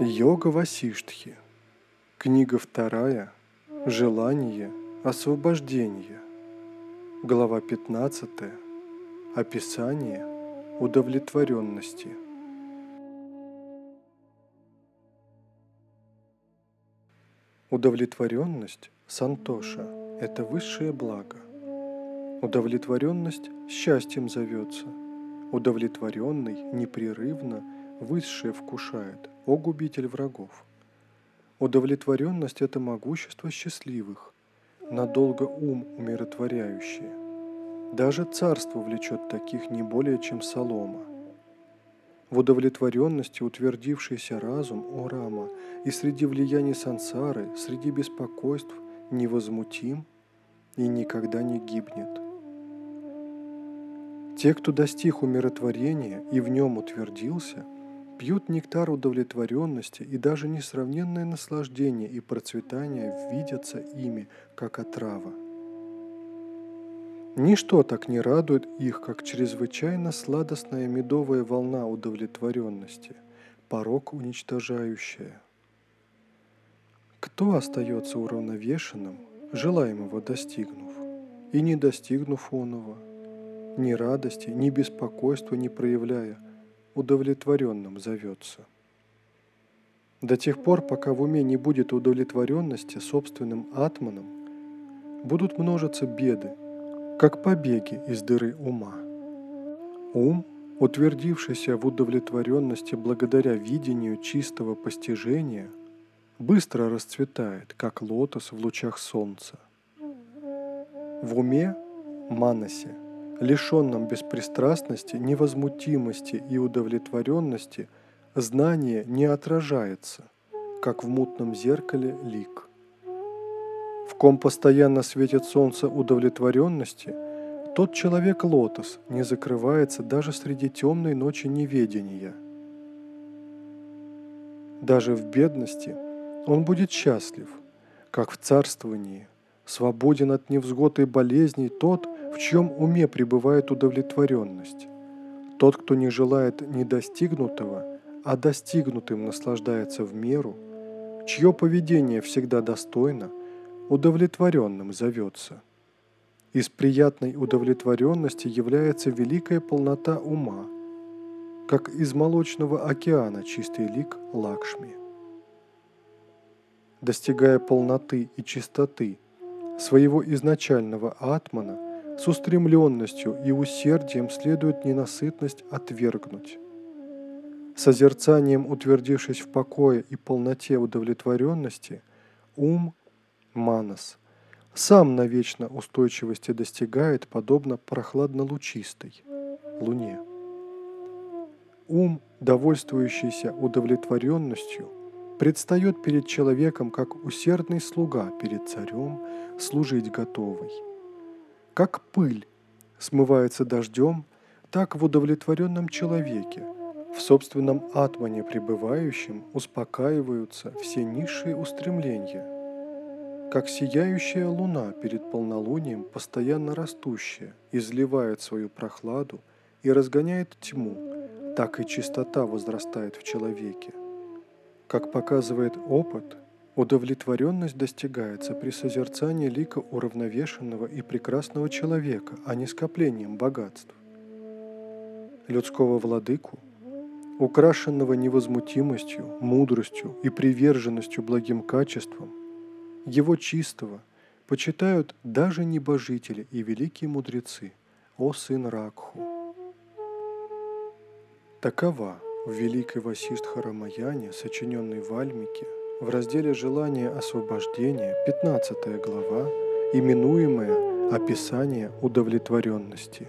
Йога Васиштхи. Книга вторая. Желание освобождения. Глава 15. Описание удовлетворенности. Удовлетворенность Сантоша – это высшее благо. Удовлетворенность счастьем зовется. Удовлетворенный непрерывно высшее вкушает, о губитель врагов. Удовлетворенность – это могущество счастливых, надолго ум умиротворяющее. Даже царство влечет таких не более, чем солома. В удовлетворенности утвердившийся разум, о Рама, и среди влияний сансары, среди беспокойств невозмутим и никогда не гибнет. Те, кто достиг умиротворения и в нем утвердился, пьют нектар удовлетворенности и даже несравненное наслаждение и процветание видятся ими, как отрава. Ничто так не радует их, как чрезвычайно сладостная медовая волна удовлетворенности, порог уничтожающая. Кто остается уравновешенным, желаемого достигнув, и не достигнув оного, ни радости, ни беспокойства не проявляя, удовлетворенным зовется. До тех пор, пока в уме не будет удовлетворенности собственным атманом, будут множиться беды – как побеги из дыры ума. Ум, утвердившийся в удовлетворенности благодаря видению чистого постижения, быстро расцветает, как лотос в лучах солнца. В уме, манасе, лишенном беспристрастности, невозмутимости и удовлетворенности, знание не отражается, как в мутном зеркале лик в ком постоянно светит солнце удовлетворенности, тот человек лотос не закрывается даже среди темной ночи неведения. Даже в бедности он будет счастлив, как в царствовании, свободен от невзгод и болезней тот, в чьем уме пребывает удовлетворенность. Тот, кто не желает недостигнутого, а достигнутым наслаждается в меру, чье поведение всегда достойно, удовлетворенным зовется. Из приятной удовлетворенности является великая полнота ума, как из молочного океана чистый лик Лакшми. Достигая полноты и чистоты своего изначального атмана, с устремленностью и усердием следует ненасытность отвергнуть. Созерцанием утвердившись в покое и полноте удовлетворенности, ум Манас, сам навечно устойчивости достигает, подобно прохладно-лучистой луне. Ум, довольствующийся удовлетворенностью, предстает перед человеком как усердный слуга перед царем, служить готовый. Как пыль смывается дождем, так в удовлетворенном человеке, в собственном атмане пребывающем, успокаиваются все низшие устремления – как сияющая луна перед полнолунием, постоянно растущая, изливает свою прохладу и разгоняет тьму, так и чистота возрастает в человеке. Как показывает опыт, удовлетворенность достигается при созерцании лика уравновешенного и прекрасного человека, а не скоплением богатств. Людского владыку, украшенного невозмутимостью, мудростью и приверженностью благим качествам, его чистого почитают даже небожители и великие мудрецы, о сын Ракху. Такова в Великой Васиштха Рамаяне, сочиненной в Альмике, в разделе «Желание освобождения», 15 глава, именуемая «Описание удовлетворенности».